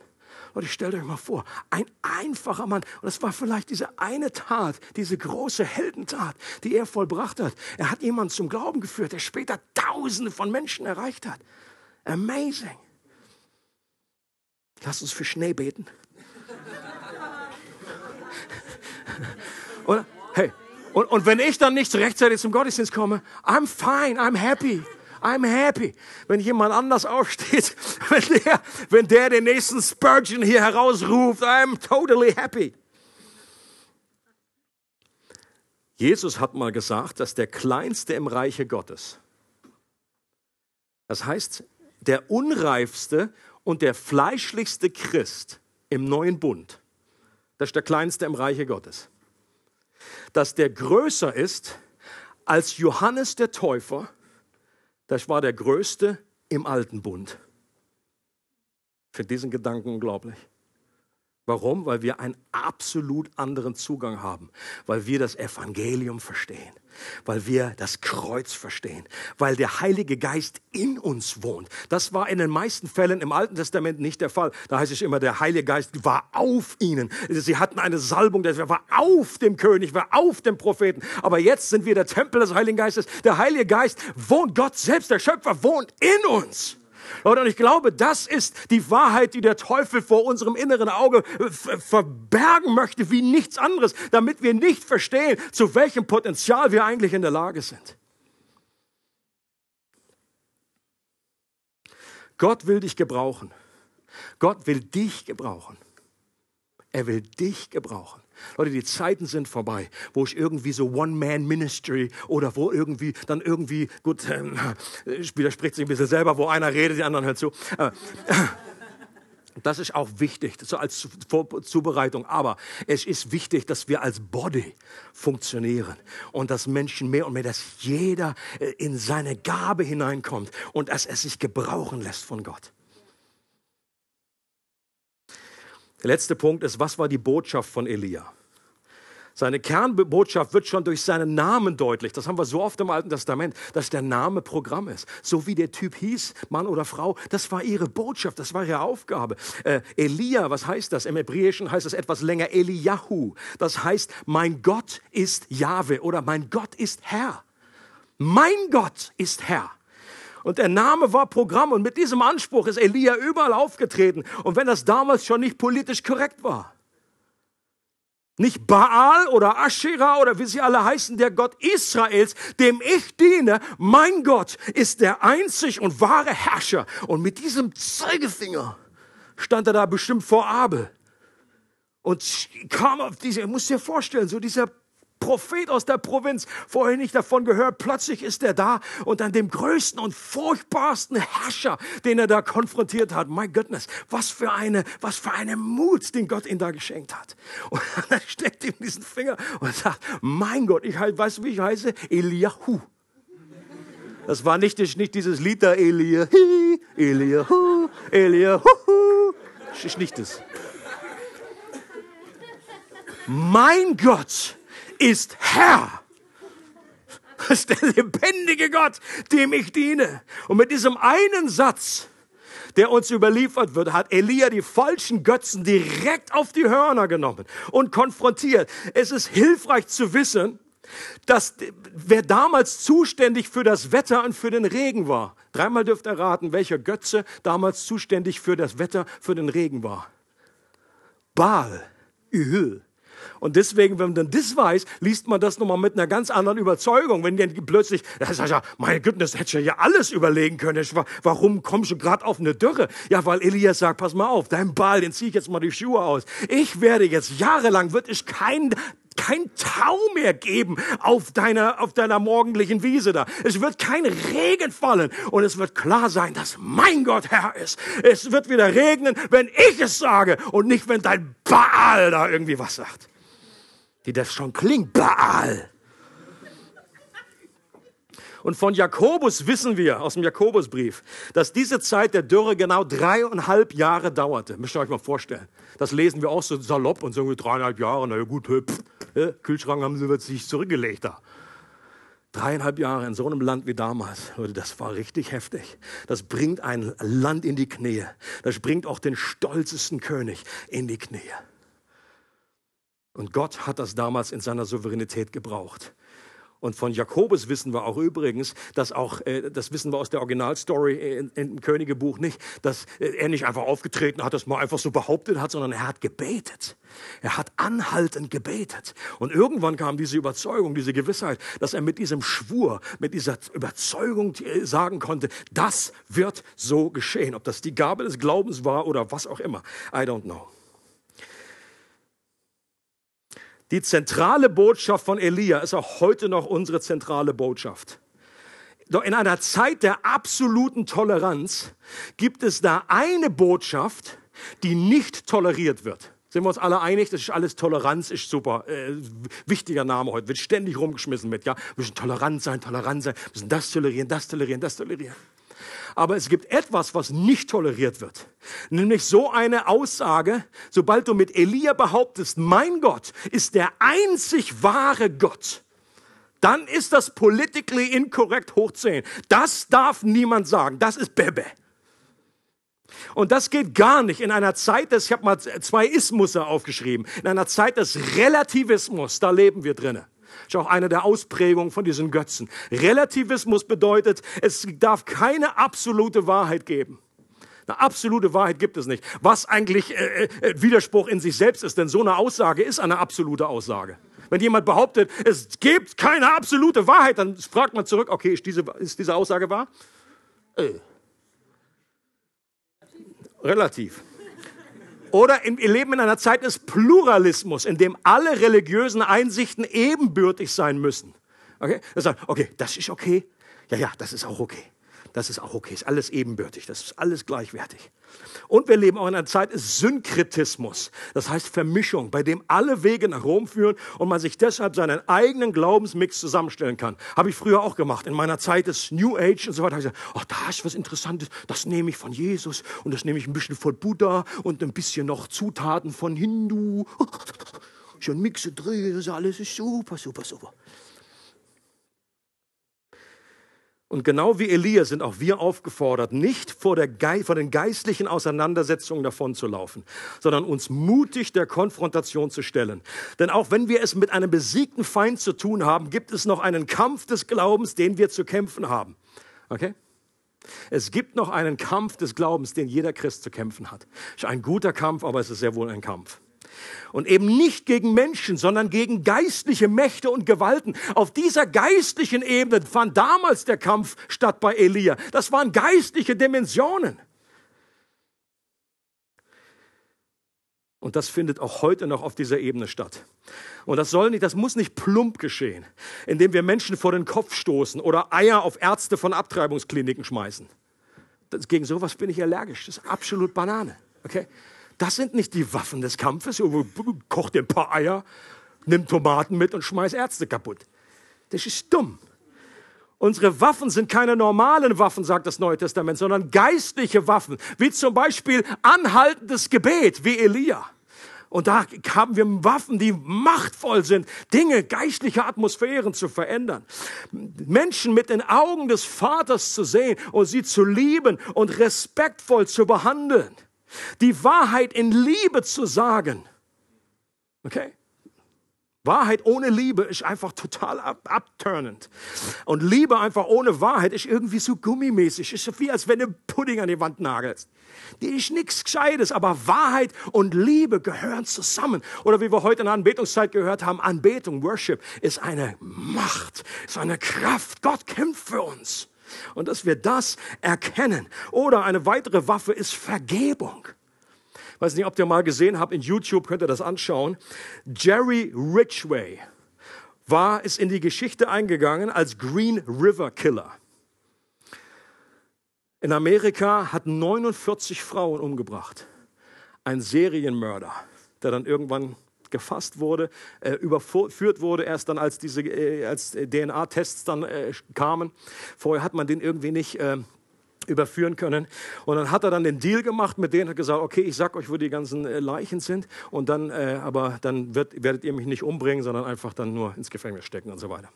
S2: Leute, stellt euch mal vor, ein einfacher Mann. Und das war vielleicht diese eine Tat, diese große Heldentat, die er vollbracht hat. Er hat jemanden zum Glauben geführt, der später Tausende von Menschen erreicht hat. Amazing. Lass uns für Schnee beten. Oder? Hey, und, und wenn ich dann nicht rechtzeitig zum Gottesdienst komme, I'm fine, I'm happy. I'm happy. Wenn jemand anders aufsteht, [laughs] wenn der, wenn der den nächsten Spurgeon hier herausruft, I'm totally happy. Jesus hat mal gesagt, dass der Kleinste im Reiche Gottes, das heißt, der unreifste und der fleischlichste Christ im neuen Bund, das ist der Kleinste im Reiche Gottes, dass der größer ist als Johannes der Täufer, das war der größte im alten Bund. Für diesen Gedanken unglaublich. Warum? Weil wir einen absolut anderen Zugang haben, weil wir das Evangelium verstehen, weil wir das Kreuz verstehen, weil der Heilige Geist in uns wohnt. Das war in den meisten Fällen im Alten Testament nicht der Fall. Da heißt es immer, der Heilige Geist war auf ihnen. Sie hatten eine Salbung, der war auf dem König, war auf dem Propheten. Aber jetzt sind wir der Tempel des Heiligen Geistes. Der Heilige Geist wohnt, Gott selbst, der Schöpfer, wohnt in uns. Und ich glaube, das ist die Wahrheit, die der Teufel vor unserem inneren Auge äh, verbergen möchte wie nichts anderes, damit wir nicht verstehen, zu welchem Potenzial wir eigentlich in der Lage sind. Gott will dich gebrauchen. Gott will dich gebrauchen. Er will dich gebrauchen. Leute, die Zeiten sind vorbei, wo ich irgendwie so One-Man-Ministry oder wo irgendwie dann irgendwie, gut, ähm, widerspricht sich ein bisschen selber, wo einer redet, die anderen hört zu. Äh, das ist auch wichtig, so als Zubereitung. Aber es ist wichtig, dass wir als Body funktionieren und dass Menschen mehr und mehr, dass jeder äh, in seine Gabe hineinkommt und dass er sich gebrauchen lässt von Gott. Der letzte Punkt ist, was war die Botschaft von Elia? Seine Kernbotschaft wird schon durch seinen Namen deutlich. Das haben wir so oft im Alten Testament, dass der Name Programm ist. So wie der Typ hieß, Mann oder Frau, das war ihre Botschaft, das war ihre Aufgabe. Äh, Elia, was heißt das? Im Hebräischen heißt es etwas länger Eliyahu. Das heißt, mein Gott ist Jahwe oder mein Gott ist Herr. Mein Gott ist Herr. Und der Name war Programm und mit diesem Anspruch ist Elia überall aufgetreten. Und wenn das damals schon nicht politisch korrekt war. Nicht Baal oder Asherah oder wie sie alle heißen, der Gott Israels, dem ich diene. Mein Gott ist der einzig und wahre Herrscher. Und mit diesem Zeigefinger stand er da bestimmt vor Abel und kam auf diese, muss dir vorstellen, so dieser Prophet aus der Provinz, vorher nicht davon gehört, plötzlich ist er da und an dem größten und furchtbarsten Herrscher, den er da konfrontiert hat. My goodness, was für eine, was für eine Mut, den Gott ihm da geschenkt hat. Und [laughs] er steckt ihm diesen Finger und sagt, mein Gott, ich halt, weißt du, wie ich heiße? Eliahu. Das war nicht, nicht dieses Lied da, Eliahu, Eliahu, Eliahu. Das ist nicht das. Mein Gott, ist Herr. Das ist der lebendige Gott, dem ich diene. Und mit diesem einen Satz, der uns überliefert wird, hat Elia die falschen Götzen direkt auf die Hörner genommen und konfrontiert. Es ist hilfreich zu wissen, dass wer damals zuständig für das Wetter und für den Regen war. Dreimal dürft ihr raten, welcher Götze damals zuständig für das Wetter, für den Regen war. Baal, Ühül. Und deswegen, wenn man das weiß, liest man das nochmal mit einer ganz anderen Überzeugung. Wenn dann plötzlich, das ist ja, meine Güte, das hätte ich ja alles überlegen können. Warum kommst du gerade auf eine Dürre? Ja, weil Elias sagt, pass mal auf, dein Ball, den ziehe ich jetzt mal die Schuhe aus. Ich werde jetzt jahrelang, wird es kein kein Tau mehr geben auf deiner, auf deiner morgendlichen Wiese da. Es wird kein Regen fallen und es wird klar sein, dass mein Gott Herr ist. Es wird wieder regnen, wenn ich es sage und nicht, wenn dein Baal da irgendwie was sagt wie das schon klingt, Baal. Und von Jakobus wissen wir aus dem Jakobusbrief, dass diese Zeit der Dürre genau dreieinhalb Jahre dauerte. Müsst ihr euch mal vorstellen. Das lesen wir auch so salopp und so dreieinhalb Jahre. Na ja, gut, pff, Kühlschrank haben sie sich zurückgelegt da. Dreieinhalb Jahre in so einem Land wie damals, das war richtig heftig. Das bringt ein Land in die Knie. Das bringt auch den stolzesten König in die Knie. Und Gott hat das damals in seiner Souveränität gebraucht. Und von Jakobus wissen wir auch übrigens, dass auch, äh, das wissen wir aus der Originalstory in, im Königebuch nicht, dass äh, er nicht einfach aufgetreten hat, das mal einfach so behauptet hat, sondern er hat gebetet. Er hat anhaltend gebetet. Und irgendwann kam diese Überzeugung, diese Gewissheit, dass er mit diesem Schwur, mit dieser Überzeugung äh, sagen konnte, das wird so geschehen. Ob das die Gabe des Glaubens war oder was auch immer. I don't know. Die zentrale Botschaft von Elia ist auch heute noch unsere zentrale Botschaft. Doch in einer Zeit der absoluten Toleranz gibt es da eine Botschaft, die nicht toleriert wird. Sind wir uns alle einig, das ist alles Toleranz, ist super. Äh, wichtiger Name heute, wird ständig rumgeschmissen mit, ja. Wir müssen tolerant sein, tolerant sein, wir müssen das tolerieren, das tolerieren, das tolerieren. Aber es gibt etwas, was nicht toleriert wird. Nämlich so eine Aussage, sobald du mit Elia behauptest, mein Gott ist der einzig wahre Gott, dann ist das politically inkorrekt hoch 10. Das darf niemand sagen. Das ist Bebe. Und das geht gar nicht in einer Zeit des, ich habe mal zwei Ismusse aufgeschrieben, in einer Zeit des Relativismus, da leben wir drinnen ist auch eine der Ausprägungen von diesen Götzen. Relativismus bedeutet, es darf keine absolute Wahrheit geben. Eine absolute Wahrheit gibt es nicht. Was eigentlich äh, äh, Widerspruch in sich selbst ist, denn so eine Aussage ist eine absolute Aussage. Wenn jemand behauptet, es gibt keine absolute Wahrheit, dann fragt man zurück, okay, ist diese, ist diese Aussage wahr? Äh. Relativ. Oder wir leben in einer Zeit des Pluralismus, in dem alle religiösen Einsichten ebenbürtig sein müssen. Okay? Das okay, das ist okay. Ja, ja, das ist auch okay. Das ist auch okay. Ist alles ebenbürtig. Das ist alles gleichwertig. Und wir leben auch in einer Zeit des Synkretismus. Das heißt Vermischung, bei dem alle Wege nach Rom führen und man sich deshalb seinen eigenen Glaubensmix zusammenstellen kann. Habe ich früher auch gemacht. In meiner Zeit des New Age und so weiter. Habe ich gesagt, oh, da ist was Interessantes. Das nehme ich von Jesus und das nehme ich ein bisschen von Buddha und ein bisschen noch Zutaten von Hindu. [laughs] Schon Mixe drin. Das alles ist super, super, super. Und genau wie Elia sind auch wir aufgefordert, nicht vor, der vor den geistlichen Auseinandersetzungen davonzulaufen, sondern uns mutig der Konfrontation zu stellen. Denn auch wenn wir es mit einem besiegten Feind zu tun haben, gibt es noch einen Kampf des Glaubens, den wir zu kämpfen haben. Okay? Es gibt noch einen Kampf des Glaubens, den jeder Christ zu kämpfen hat. Ist ein guter Kampf, aber es ist sehr wohl ein Kampf. Und eben nicht gegen Menschen, sondern gegen geistliche Mächte und Gewalten. Auf dieser geistlichen Ebene fand damals der Kampf statt bei Elia. Das waren geistliche Dimensionen. Und das findet auch heute noch auf dieser Ebene statt. Und das soll nicht, das muss nicht plump geschehen, indem wir Menschen vor den Kopf stoßen oder Eier auf Ärzte von Abtreibungskliniken schmeißen. Das, gegen sowas bin ich allergisch. Das ist absolut Banane. Okay? Das sind nicht die Waffen des Kampfes. Koch dir ein paar Eier, nimm Tomaten mit und schmeiß Ärzte kaputt. Das ist dumm. Unsere Waffen sind keine normalen Waffen, sagt das Neue Testament, sondern geistliche Waffen, wie zum Beispiel anhaltendes Gebet, wie Elia. Und da haben wir Waffen, die machtvoll sind, Dinge, geistliche Atmosphären zu verändern. Menschen mit den Augen des Vaters zu sehen und sie zu lieben und respektvoll zu behandeln. Die Wahrheit in Liebe zu sagen. Okay? Wahrheit ohne Liebe ist einfach total abturnend. Und Liebe einfach ohne Wahrheit ist irgendwie so gummimäßig. Ist so wie, als wenn du Pudding an die Wand nagelst. Die ist nichts Gescheites, aber Wahrheit und Liebe gehören zusammen. Oder wie wir heute in der Anbetungszeit gehört haben, Anbetung, Worship ist eine Macht, ist eine Kraft. Gott kämpft für uns und dass wir das erkennen. Oder eine weitere Waffe ist Vergebung. Ich weiß nicht, ob ihr mal gesehen habt, in YouTube könnt ihr das anschauen. Jerry Ridgway war, ist in die Geschichte eingegangen als Green River Killer. In Amerika hat 49 Frauen umgebracht. Ein Serienmörder, der dann irgendwann gefasst wurde, äh, überführt wurde, erst dann als diese äh, als DNA-Tests dann äh, kamen. Vorher hat man den irgendwie nicht äh, überführen können. Und dann hat er dann den Deal gemacht mit denen, hat gesagt, okay, ich sag euch, wo die ganzen äh, Leichen sind, und dann, äh, aber dann wird, werdet ihr mich nicht umbringen, sondern einfach dann nur ins Gefängnis stecken und so weiter.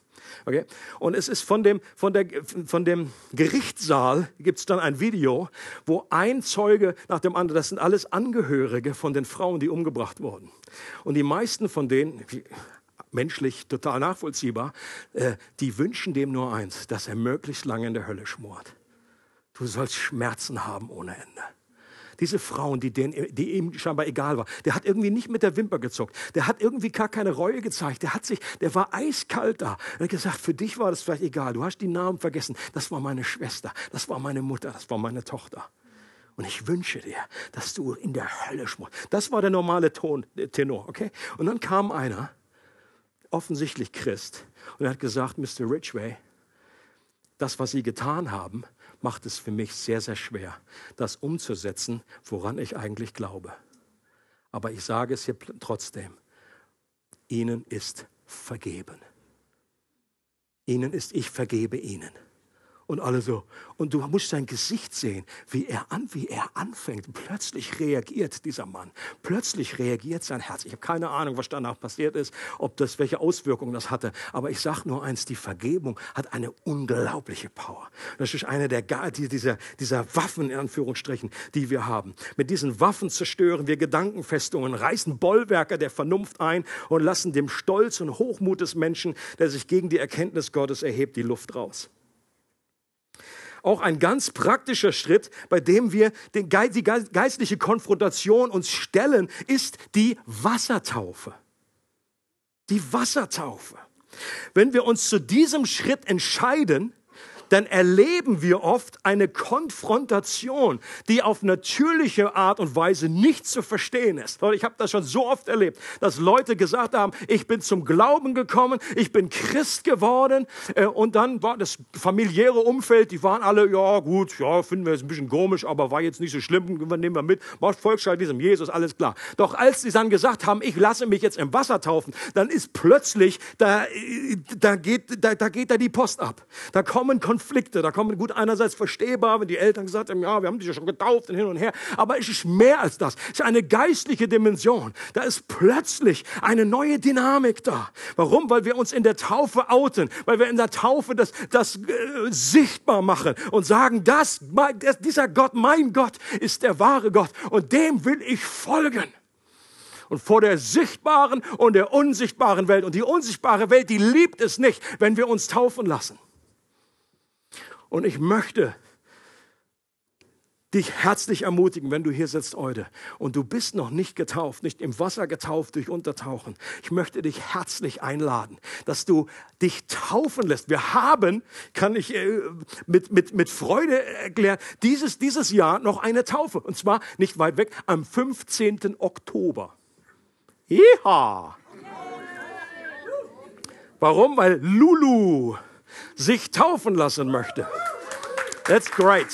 S2: Okay? Und es ist von dem, von der, von dem Gerichtssaal gibt es dann ein Video, wo ein Zeuge nach dem anderen, das sind alles Angehörige von den Frauen, die umgebracht wurden. Und die meisten von denen, menschlich total nachvollziehbar, äh, die wünschen dem nur eins, dass er möglichst lange in der Hölle schmort. Du sollst Schmerzen haben ohne Ende. Diese Frauen, die, den, die ihm scheinbar egal war, der hat irgendwie nicht mit der Wimper gezuckt. Der hat irgendwie gar keine Reue gezeigt. Der hat sich, der war eiskalt da. Er hat gesagt, für dich war das vielleicht egal. Du hast die Namen vergessen. Das war meine Schwester. Das war meine Mutter. Das war meine Tochter. Und ich wünsche dir, dass du in der Hölle schmorst. Das war der normale Ton, der Tenor, okay? Und dann kam einer, offensichtlich Christ, und er hat gesagt, Mr. Ridgway, das, was Sie getan haben, macht es für mich sehr, sehr schwer, das umzusetzen, woran ich eigentlich glaube. Aber ich sage es hier trotzdem, Ihnen ist vergeben. Ihnen ist, ich vergebe Ihnen. Und alle so. Und du musst sein Gesicht sehen, wie er an, wie er anfängt. Plötzlich reagiert dieser Mann. Plötzlich reagiert sein Herz. Ich habe keine Ahnung, was danach passiert ist, ob das, welche Auswirkungen das hatte. Aber ich sage nur eins, die Vergebung hat eine unglaubliche Power. Das ist eine der, dieser, dieser Waffen, in Anführungsstrichen, die wir haben. Mit diesen Waffen zerstören wir Gedankenfestungen, reißen Bollwerke der Vernunft ein und lassen dem Stolz und Hochmut des Menschen, der sich gegen die Erkenntnis Gottes erhebt, die Luft raus auch ein ganz praktischer Schritt, bei dem wir den, die geistliche Konfrontation uns stellen, ist die Wassertaufe. Die Wassertaufe. Wenn wir uns zu diesem Schritt entscheiden, dann erleben wir oft eine Konfrontation, die auf natürliche Art und Weise nicht zu verstehen ist. Ich habe das schon so oft erlebt, dass Leute gesagt haben, ich bin zum Glauben gekommen, ich bin Christ geworden äh, und dann war das familiäre Umfeld, die waren alle, ja gut, ja, finden wir jetzt ein bisschen komisch, aber war jetzt nicht so schlimm, nehmen wir mit, macht Volksschall diesem Jesus, alles klar. Doch als sie dann gesagt haben, ich lasse mich jetzt im Wasser taufen, dann ist plötzlich, da, äh, da, geht, da, da geht da die Post ab. Da kommen Konflikte Konflikte. Da kommen gut einerseits verstehbar, wenn die Eltern gesagt haben, ja, wir haben dich ja schon getauft und hin und her. Aber es ist mehr als das. Es ist eine geistliche Dimension. Da ist plötzlich eine neue Dynamik da. Warum? Weil wir uns in der Taufe outen, weil wir in der Taufe das, das äh, sichtbar machen und sagen, das, dieser Gott, mein Gott, ist der wahre Gott und dem will ich folgen und vor der sichtbaren und der unsichtbaren Welt. Und die unsichtbare Welt, die liebt es nicht, wenn wir uns taufen lassen. Und ich möchte dich herzlich ermutigen, wenn du hier sitzt heute und du bist noch nicht getauft, nicht im Wasser getauft durch Untertauchen. Ich möchte dich herzlich einladen, dass du dich taufen lässt. Wir haben, kann ich äh, mit, mit, mit Freude erklären, dieses, dieses Jahr noch eine Taufe. Und zwar nicht weit weg, am 15. Oktober. Jeha! Warum? Weil Lulu sich taufen lassen möchte. That's great.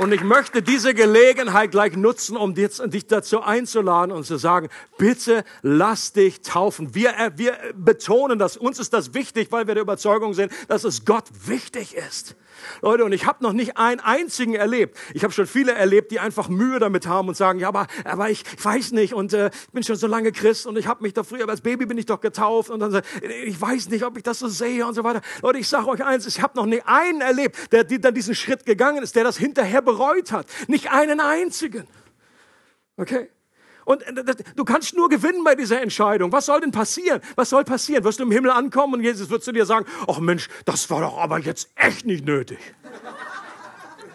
S2: Und ich möchte diese Gelegenheit gleich nutzen, um dich dazu einzuladen und zu sagen, bitte lass dich taufen. Wir, äh, wir betonen das. Uns ist das wichtig, weil wir der Überzeugung sind, dass es Gott wichtig ist. Leute, und ich habe noch nicht einen einzigen erlebt. Ich habe schon viele erlebt, die einfach Mühe damit haben und sagen, ja, aber, aber ich weiß nicht und äh, ich bin schon so lange Christ und ich habe mich doch früher, als Baby bin ich doch getauft und dann, ich weiß nicht, ob ich das so sehe und so weiter. Leute, ich sage euch eins, ich habe noch nicht einen erlebt, der, der dann diesen Schritt gegangen ist, der das hinterher bereut hat. Nicht einen einzigen. Okay? Und äh, du kannst nur gewinnen bei dieser Entscheidung. Was soll denn passieren? Was soll passieren? Wirst du im Himmel ankommen und Jesus wird zu dir sagen, ach Mensch, das war doch aber jetzt echt nicht nötig.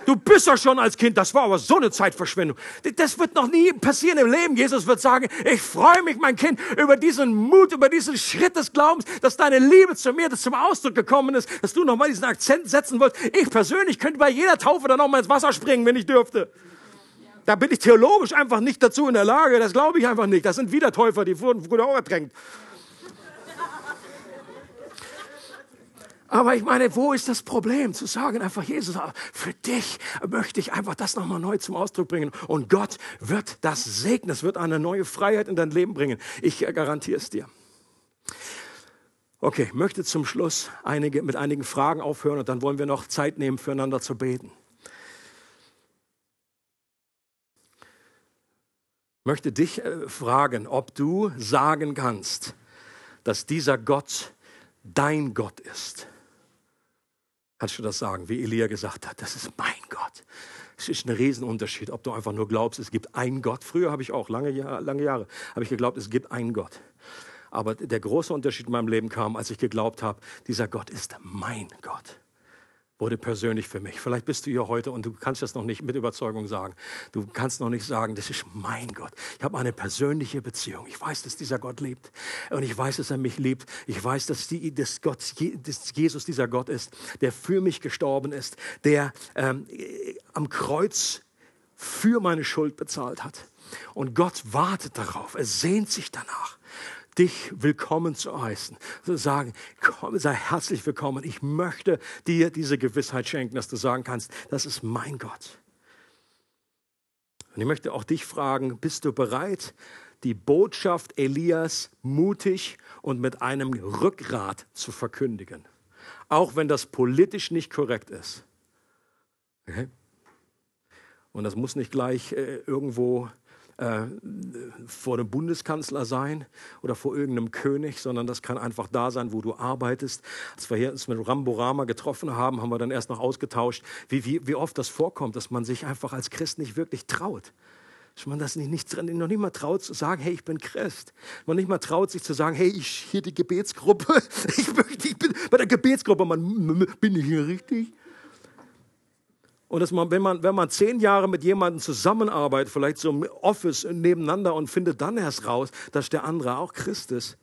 S2: Du bist doch schon als Kind, das war aber so eine Zeitverschwendung. Das wird noch nie passieren im Leben. Jesus wird sagen, ich freue mich, mein Kind, über diesen Mut, über diesen Schritt des Glaubens, dass deine Liebe zu mir das zum Ausdruck gekommen ist, dass du nochmal diesen Akzent setzen wolltest. Ich persönlich könnte bei jeder Taufe dann nochmal ins Wasser springen, wenn ich dürfte. Da bin ich theologisch einfach nicht dazu in der Lage. Das glaube ich einfach nicht. Das sind wieder Täufer, die wurden früher auch ertränkt. Aber ich meine, wo ist das Problem? Zu sagen einfach, Jesus, für dich möchte ich einfach das nochmal neu zum Ausdruck bringen. Und Gott wird das segnen. Es wird eine neue Freiheit in dein Leben bringen. Ich garantiere es dir. Okay, möchte zum Schluss einige, mit einigen Fragen aufhören und dann wollen wir noch Zeit nehmen, füreinander zu beten. Möchte dich äh, fragen, ob du sagen kannst, dass dieser Gott dein Gott ist. Kannst du das sagen, wie Elia gesagt hat? Das ist mein Gott. Es ist ein Riesenunterschied, ob du einfach nur glaubst, es gibt einen Gott. Früher habe ich auch lange, lange Jahre habe ich geglaubt, es gibt einen Gott. Aber der große Unterschied in meinem Leben kam, als ich geglaubt habe, dieser Gott ist mein Gott wurde persönlich für mich. Vielleicht bist du hier heute und du kannst das noch nicht mit Überzeugung sagen. Du kannst noch nicht sagen, das ist mein Gott. Ich habe eine persönliche Beziehung. Ich weiß, dass dieser Gott lebt und ich weiß, dass er mich liebt. Ich weiß, dass, die, dass, Gott, dass Jesus dieser Gott ist, der für mich gestorben ist, der ähm, am Kreuz für meine Schuld bezahlt hat. Und Gott wartet darauf. Er sehnt sich danach dich willkommen zu heißen. Zu sagen, komm, sei herzlich willkommen. Ich möchte dir diese Gewissheit schenken, dass du sagen kannst, das ist mein Gott. Und ich möchte auch dich fragen, bist du bereit, die Botschaft Elias mutig und mit einem Rückgrat zu verkündigen? Auch wenn das politisch nicht korrekt ist. Okay? Und das muss nicht gleich äh, irgendwo äh, vor dem Bundeskanzler sein oder vor irgendeinem König, sondern das kann einfach da sein, wo du arbeitest. Als wir uns mit Ramborama getroffen haben, haben wir dann erst noch ausgetauscht, wie, wie, wie oft das vorkommt, dass man sich einfach als Christ nicht wirklich traut. Dass man das nicht, nicht, noch nicht mal traut zu sagen, hey, ich bin Christ. Man nicht mal traut sich zu sagen, hey, ich hier die Gebetsgruppe. [laughs] Ich, ich bin bei der Gebetsgruppe, man, bin ich hier richtig? Und dass man, wenn, man, wenn man zehn Jahre mit jemandem zusammenarbeitet, vielleicht so im Office nebeneinander und findet dann erst raus, dass der andere auch Christ ist,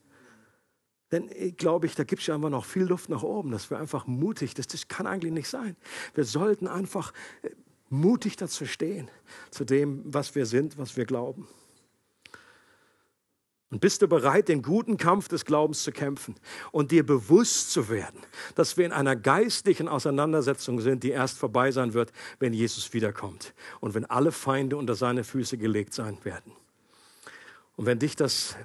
S2: dann glaube ich, da gibt es ja einfach noch viel Luft nach oben, dass wir einfach mutig, das, das kann eigentlich nicht sein. Wir sollten einfach äh, mutig dazu stehen, zu dem, was wir sind, was wir glauben. Und bist du bereit, den guten Kampf des Glaubens zu kämpfen und dir bewusst zu werden, dass wir in einer geistlichen Auseinandersetzung sind, die erst vorbei sein wird, wenn Jesus wiederkommt und wenn alle Feinde unter seine Füße gelegt sein werden. Und wenn dich das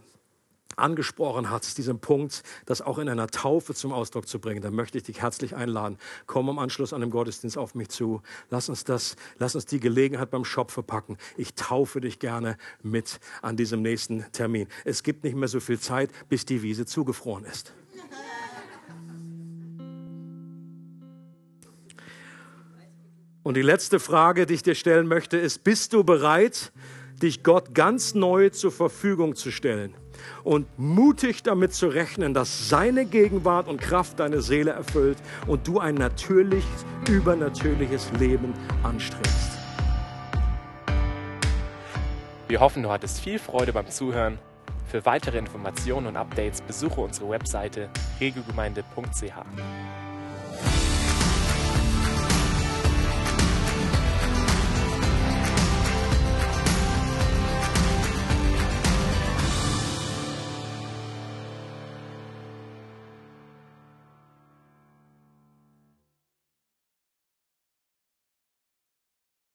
S2: angesprochen hat, diesen Punkt, das auch in einer Taufe zum Ausdruck zu bringen, dann möchte ich dich herzlich einladen. Komm im Anschluss an den Gottesdienst auf mich zu. Lass uns das, lass uns die Gelegenheit beim Schopfe packen. Ich taufe dich gerne mit an diesem nächsten Termin. Es gibt nicht mehr so viel Zeit, bis die Wiese zugefroren ist. Und die letzte Frage, die ich dir stellen möchte, ist, bist du bereit, dich Gott ganz neu zur Verfügung zu stellen? Und mutig damit zu rechnen, dass seine Gegenwart und Kraft deine Seele erfüllt und du ein natürliches, übernatürliches Leben anstrebst.
S1: Wir hoffen, du hattest viel Freude beim Zuhören. Für weitere Informationen und Updates besuche unsere Webseite regelgemeinde.ch.